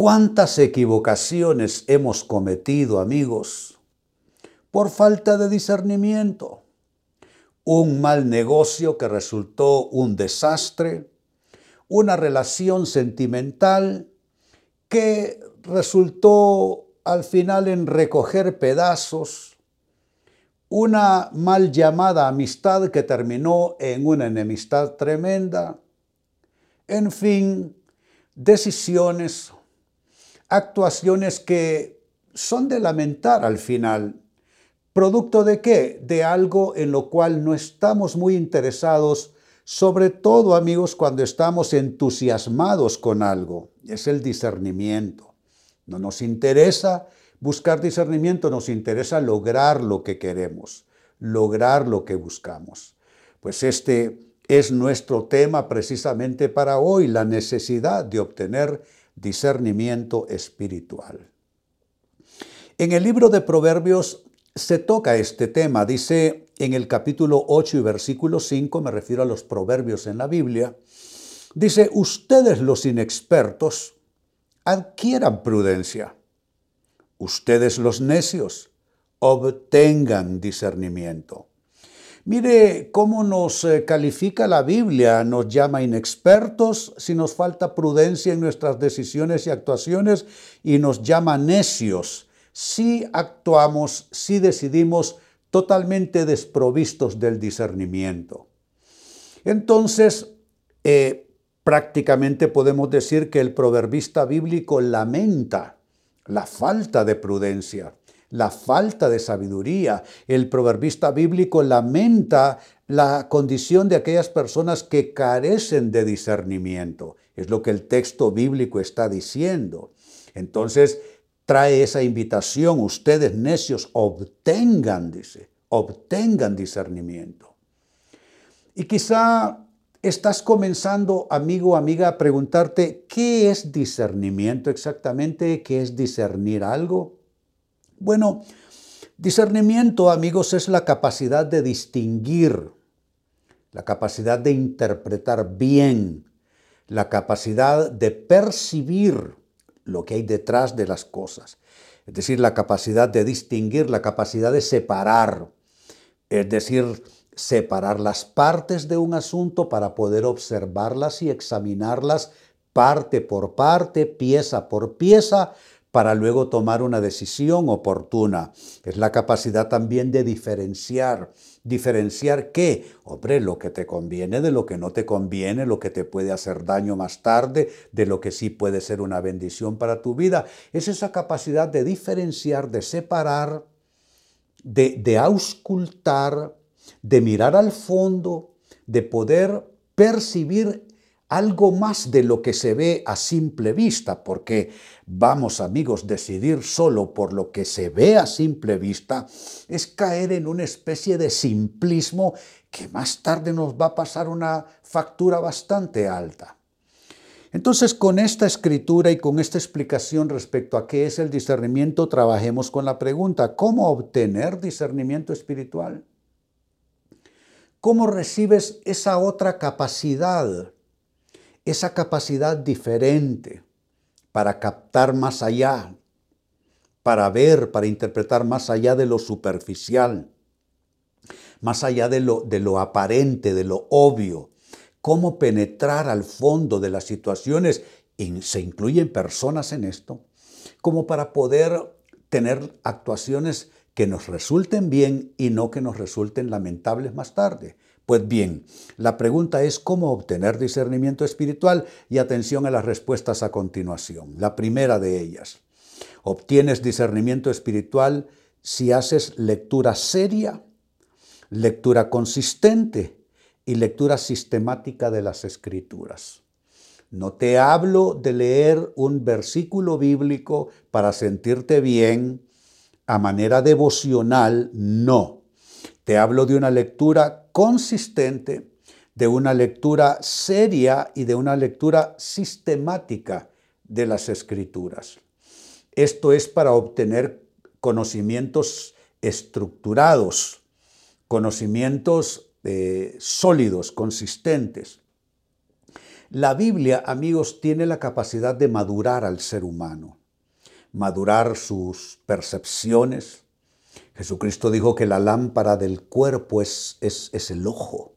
¿Cuántas equivocaciones hemos cometido, amigos? Por falta de discernimiento. Un mal negocio que resultó un desastre. Una relación sentimental que resultó al final en recoger pedazos. Una mal llamada amistad que terminó en una enemistad tremenda. En fin, decisiones actuaciones que son de lamentar al final. ¿Producto de qué? De algo en lo cual no estamos muy interesados, sobre todo amigos cuando estamos entusiasmados con algo. Es el discernimiento. No nos interesa buscar discernimiento, nos interesa lograr lo que queremos, lograr lo que buscamos. Pues este es nuestro tema precisamente para hoy, la necesidad de obtener discernimiento espiritual. En el libro de Proverbios se toca este tema, dice en el capítulo 8 y versículo 5, me refiero a los proverbios en la Biblia, dice, ustedes los inexpertos adquieran prudencia, ustedes los necios obtengan discernimiento. Mire cómo nos eh, califica la Biblia, nos llama inexpertos si nos falta prudencia en nuestras decisiones y actuaciones y nos llama necios si actuamos, si decidimos totalmente desprovistos del discernimiento. Entonces, eh, prácticamente podemos decir que el proverbista bíblico lamenta la falta de prudencia la falta de sabiduría. El proverbista bíblico lamenta la condición de aquellas personas que carecen de discernimiento. Es lo que el texto bíblico está diciendo. Entonces, trae esa invitación, ustedes necios, obtengan, dice, obtengan discernimiento. Y quizá estás comenzando, amigo o amiga, a preguntarte, ¿qué es discernimiento exactamente? ¿Qué es discernir algo? Bueno, discernimiento, amigos, es la capacidad de distinguir, la capacidad de interpretar bien, la capacidad de percibir lo que hay detrás de las cosas. Es decir, la capacidad de distinguir, la capacidad de separar. Es decir, separar las partes de un asunto para poder observarlas y examinarlas parte por parte, pieza por pieza, para luego tomar una decisión oportuna. Es la capacidad también de diferenciar. ¿Diferenciar qué? Hombre, lo que te conviene de lo que no te conviene, lo que te puede hacer daño más tarde, de lo que sí puede ser una bendición para tu vida. Es esa capacidad de diferenciar, de separar, de, de auscultar, de mirar al fondo, de poder percibir algo más de lo que se ve a simple vista, porque vamos amigos, decidir solo por lo que se ve a simple vista es caer en una especie de simplismo que más tarde nos va a pasar una factura bastante alta. Entonces, con esta escritura y con esta explicación respecto a qué es el discernimiento, trabajemos con la pregunta, ¿cómo obtener discernimiento espiritual? ¿Cómo recibes esa otra capacidad? Esa capacidad diferente para captar más allá, para ver, para interpretar más allá de lo superficial, más allá de lo, de lo aparente, de lo obvio, cómo penetrar al fondo de las situaciones, y se incluyen personas en esto, como para poder tener actuaciones que nos resulten bien y no que nos resulten lamentables más tarde. Pues bien, la pregunta es cómo obtener discernimiento espiritual y atención a las respuestas a continuación. La primera de ellas, obtienes discernimiento espiritual si haces lectura seria, lectura consistente y lectura sistemática de las escrituras. No te hablo de leer un versículo bíblico para sentirte bien a manera devocional, no. Te hablo de una lectura consistente, de una lectura seria y de una lectura sistemática de las escrituras. Esto es para obtener conocimientos estructurados, conocimientos eh, sólidos, consistentes. La Biblia, amigos, tiene la capacidad de madurar al ser humano, madurar sus percepciones. Jesucristo dijo que la lámpara del cuerpo es, es, es el ojo.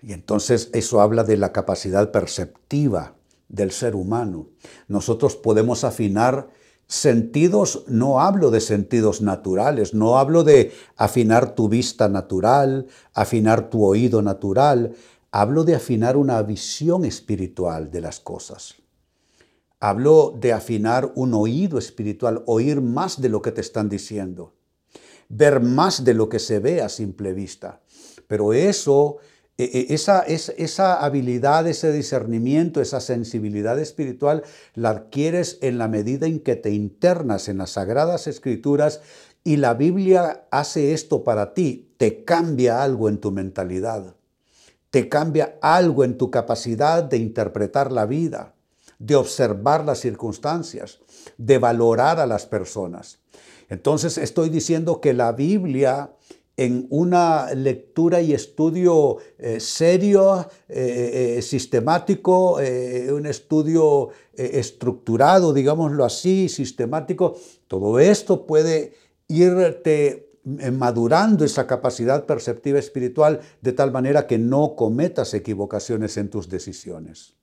Y entonces eso habla de la capacidad perceptiva del ser humano. Nosotros podemos afinar sentidos, no hablo de sentidos naturales, no hablo de afinar tu vista natural, afinar tu oído natural, hablo de afinar una visión espiritual de las cosas. Hablo de afinar un oído espiritual, oír más de lo que te están diciendo, ver más de lo que se ve a simple vista. Pero eso e, e, esa, esa, habilidad, ese discernimiento, esa sensibilidad espiritual la adquieres en la medida en que te internas en las sagradas escrituras y la Biblia hace esto para ti, te cambia algo en tu mentalidad, te cambia algo en tu capacidad de interpretar la vida, de observar las circunstancias, de valorar a las personas. Entonces estoy diciendo que la Biblia en una lectura y estudio eh, serio, eh, eh, sistemático, un estudio estructurado, digámoslo así, sistemático. Todo esto puede irte madurando esa capacidad perceptiva espiritual de tal manera que no cometas equivocaciones en tus decisiones.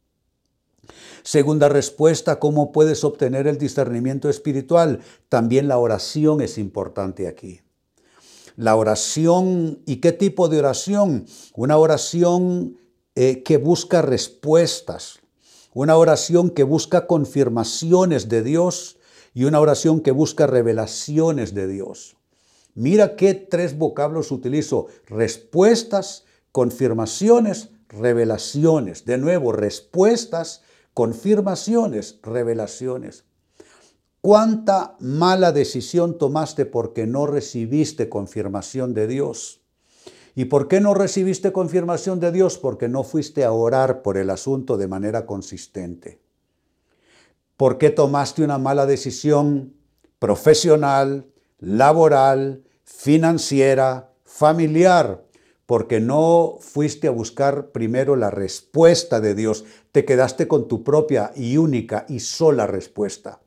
Segunda respuesta, ¿cómo puedes obtener el discernimiento espiritual? También la oración es importante aquí. La oración, ¿y qué tipo de oración? Una oración eh, que busca respuestas, una oración que busca confirmaciones de Dios y una oración que busca revelaciones de Dios. Mira qué tres vocablos utilizo. Respuestas, confirmaciones, revelaciones. De nuevo, respuestas, confirmaciones, revelaciones. ¿Cuánta mala decisión tomaste porque no recibiste confirmación de Dios? ¿Y por qué no recibiste confirmación de Dios? Porque no fuiste a orar por el asunto de manera consistente. ¿Por qué tomaste una mala decisión profesional, laboral, financiera, familiar? Porque no fuiste a buscar primero la respuesta de Dios. Te quedaste con tu propia y única y sola respuesta.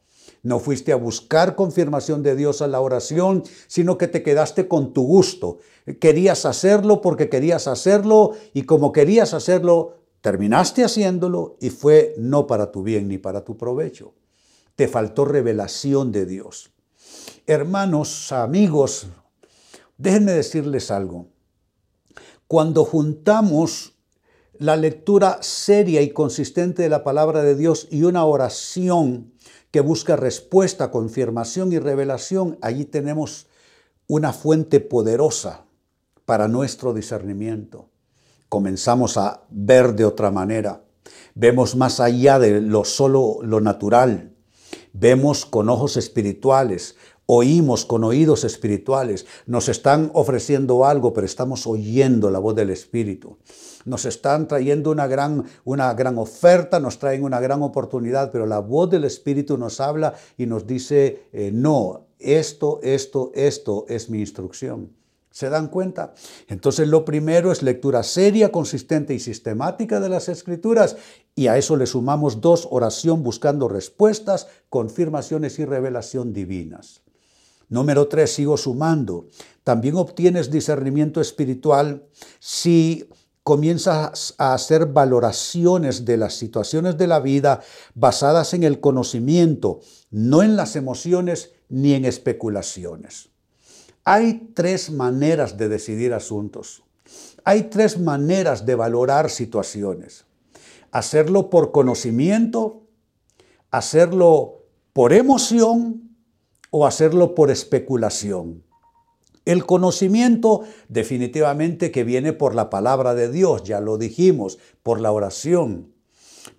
No fuiste a buscar confirmación de Dios a la oración, sino que te quedaste con tu gusto. Querías hacerlo porque querías hacerlo y como querías hacerlo, terminaste haciéndolo y fue no para tu bien ni para tu provecho. Te faltó revelación de Dios. Hermanos, amigos, déjenme decirles algo. Cuando juntamos la lectura seria y consistente de la palabra de Dios y una oración que busca respuesta, confirmación y revelación, allí tenemos una fuente poderosa para nuestro discernimiento. Comenzamos a ver de otra manera. Vemos más allá de lo solo lo natural. Vemos con ojos espirituales, oímos con oídos espirituales. Nos están ofreciendo algo, pero estamos oyendo la voz del Espíritu nos están trayendo una gran, una gran oferta, nos traen una gran oportunidad, pero la voz del Espíritu nos habla y nos dice, eh, no, esto, esto, esto es mi instrucción. ¿Se dan cuenta? Entonces lo primero es lectura seria, consistente y sistemática de las escrituras y a eso le sumamos dos, oración buscando respuestas, confirmaciones y revelación divinas. Número tres, sigo sumando. También obtienes discernimiento espiritual si comienzas a hacer valoraciones de las situaciones de la vida basadas en el conocimiento, no en las emociones ni en especulaciones. Hay tres maneras de decidir asuntos. Hay tres maneras de valorar situaciones. Hacerlo por conocimiento, hacerlo por emoción o hacerlo por especulación. El conocimiento definitivamente que viene por la palabra de Dios, ya lo dijimos, por la oración.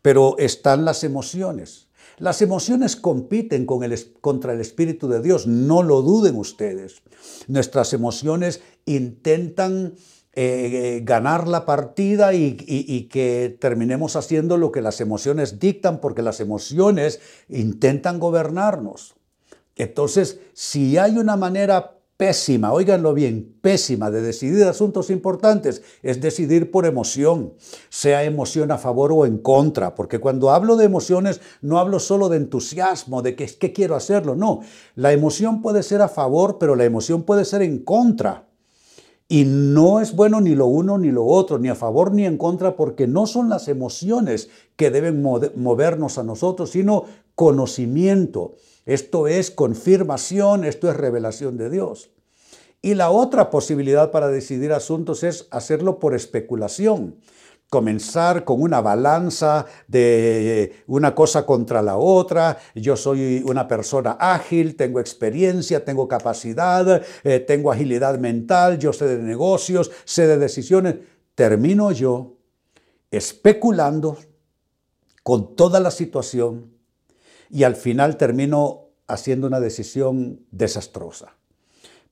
pero están las emociones. Las emociones compiten contra el Espíritu de Dios, no lo duden ustedes. Nuestras emociones intentan eh, ganar la partida y, que terminemos haciendo lo que las emociones dictan, porque las emociones intentan gobernarnos. Entonces, si hay una manera pésima, óiganlo bien, pésima de decidir asuntos importantes, es decidir por emoción, sea emoción a favor o en contra, porque cuando hablo de emociones no hablo solo de entusiasmo, de que, que quiero hacerlo, no, la emoción puede ser a favor, pero la emoción puede ser en contra. Y no es bueno ni lo uno ni lo otro, ni a favor ni en contra, porque no son las emociones que deben movernos a nosotros, sino conocimiento. Esto es confirmación, esto es revelación de Dios. Y la otra posibilidad para decidir asuntos es hacerlo por especulación. Comenzar con una balanza de una cosa contra la otra. Yo soy una persona ágil, tengo experiencia, tengo capacidad, eh, tengo agilidad mental, yo sé de negocios, sé de decisiones. Termino yo especulando con toda la situación y al final termino haciendo una decisión desastrosa.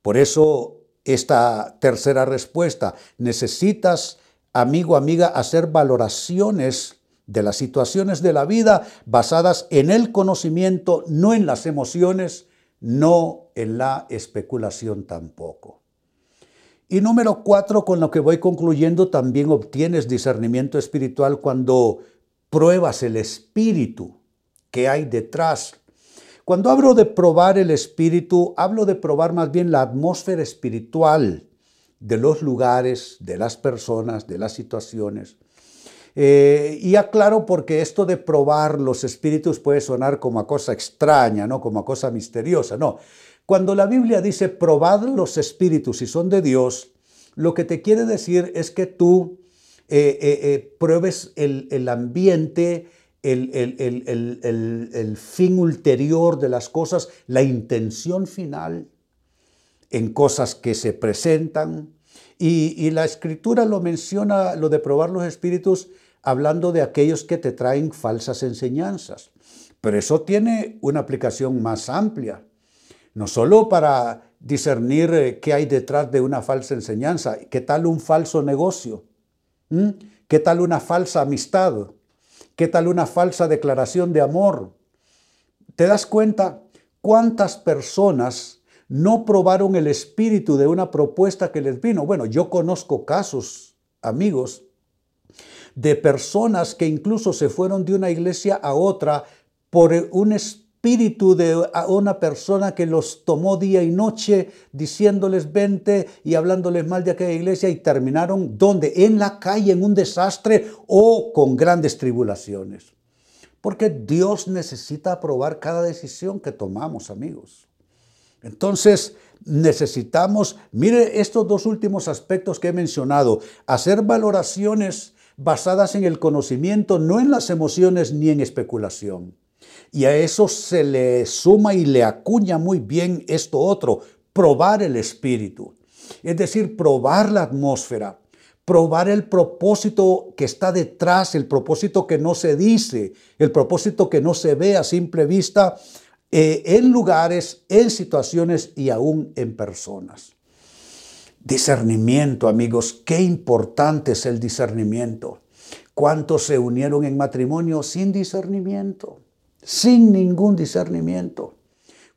Por eso esta tercera respuesta, necesitas, amigo, amiga, hacer valoraciones de las situaciones de la vida basadas en el conocimiento, no en las emociones, no en la especulación tampoco. Y número cuatro, con lo que voy concluyendo, también obtienes discernimiento espiritual cuando pruebas el espíritu que hay detrás. Cuando hablo de probar el espíritu, hablo de probar más bien la atmósfera espiritual de los lugares, de las personas, de las situaciones. Eh, y aclaro porque esto de probar los espíritus puede sonar como a cosa extraña, ¿no? como a cosa misteriosa. No, cuando la Biblia dice probad los espíritus si son de Dios, lo que te quiere decir es que tú eh, eh, pruebes el, el ambiente, el, fin ulterior de las cosas, la intención final en cosas que se presentan. Y, y, la escritura lo menciona, lo de probar los espíritus, hablando de aquellos que te traen falsas enseñanzas. Pero eso tiene una aplicación más amplia, no solo para discernir eh, qué hay detrás de una falsa enseñanza, qué tal un falso negocio, ¿Mm? qué tal una falsa amistad, ¿Qué tal una falsa declaración de amor? ¿Te das cuenta cuántas personas no probaron el espíritu de una propuesta que les vino? Bueno, yo conozco casos, amigos, de personas que incluso se fueron de una iglesia a otra por un espíritu espíritu de una persona que los tomó día y noche diciéndoles vente y hablándoles mal de aquella iglesia y terminaron donde? En la calle, en un desastre o con grandes tribulaciones. Porque Dios necesita aprobar cada decisión que tomamos, amigos. Entonces, necesitamos, mire estos dos últimos aspectos que he mencionado, hacer valoraciones basadas en el conocimiento, no en las emociones ni en especulación. Y a eso se le suma y le acuña muy bien esto otro, probar el espíritu. Es decir, probar la atmósfera, probar el propósito que está detrás, el propósito que no se dice, el propósito que no se ve a simple vista eh, en lugares, en situaciones y aún en personas. Discernimiento, amigos, qué importante es el discernimiento. ¿Cuántos se unieron en matrimonio sin discernimiento? Sin ningún discernimiento.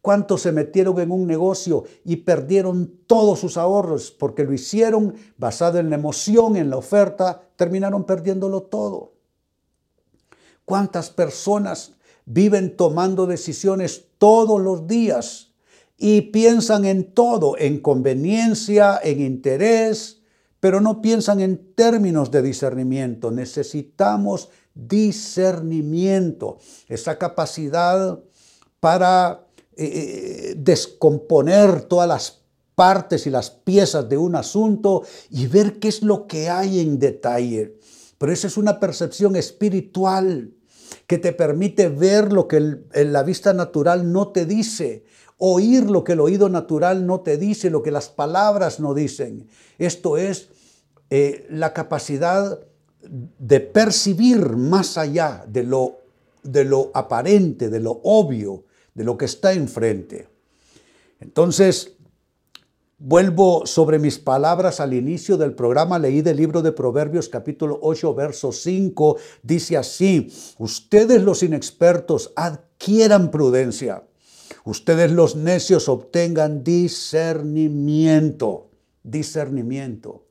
¿Cuántos se metieron en un negocio y perdieron todos sus ahorros porque lo hicieron basado en la emoción, en la oferta, terminaron perdiéndolo todo? ¿Cuántas personas viven tomando decisiones todos los días y piensan en todo, en conveniencia, en interés, pero no piensan en términos de discernimiento? Necesitamos discernimiento, esa capacidad para eh, eh, descomponer todas las partes y las piezas de un asunto y ver qué es lo que hay en detalle. Pero esa es una percepción espiritual que te permite ver lo que la vista natural no te dice, oír lo que el oído natural no te dice, lo que las palabras no dicen. Esto es eh, la capacidad de percibir más allá de lo, de lo aparente, de lo obvio, de lo que está enfrente. Entonces, Vuelvo sobre mis palabras al inicio del programa, leí del libro de Proverbios capítulo 8, verso 5, dice así, ustedes los inexpertos adquieran prudencia, ustedes los necios obtengan discernimiento, discernimiento.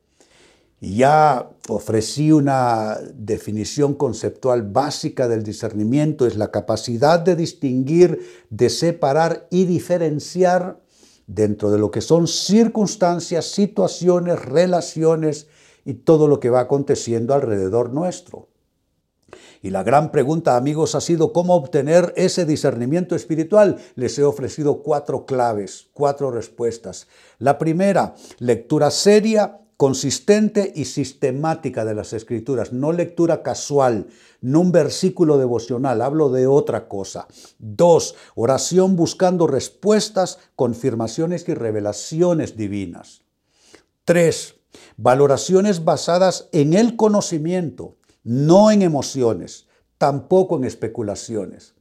Ya ofrecí una definición conceptual básica del discernimiento, es la capacidad de distinguir, de separar y diferenciar dentro de lo que son circunstancias, situaciones, relaciones y todo lo que va aconteciendo alrededor nuestro. Y la gran pregunta, amigos, ha sido cómo obtener ese discernimiento espiritual. Les he ofrecido cuatro claves, cuatro respuestas. La primera, lectura seria, consistente y sistemática de las escrituras, no lectura casual, no un versículo devocional, hablo de otra cosa. Dos, oración buscando respuestas, confirmaciones y revelaciones divinas. Tres, valoraciones basadas en el conocimiento, no en emociones, tampoco en especulaciones.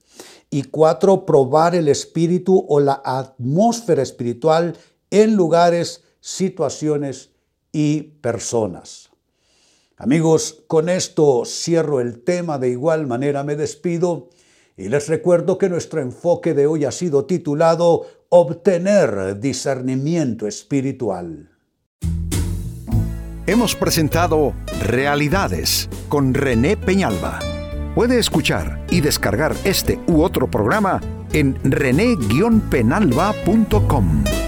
Y cuatro, probar el espíritu o la atmósfera espiritual en lugares, situaciones y personas. Amigos, con esto cierro el tema, de igual manera me despido y les recuerdo que nuestro enfoque de hoy ha sido titulado Obtener discernimiento espiritual. Hemos presentado Realidades con René Peñalba. Puede escuchar y descargar este u otro programa en rene-penalba.com.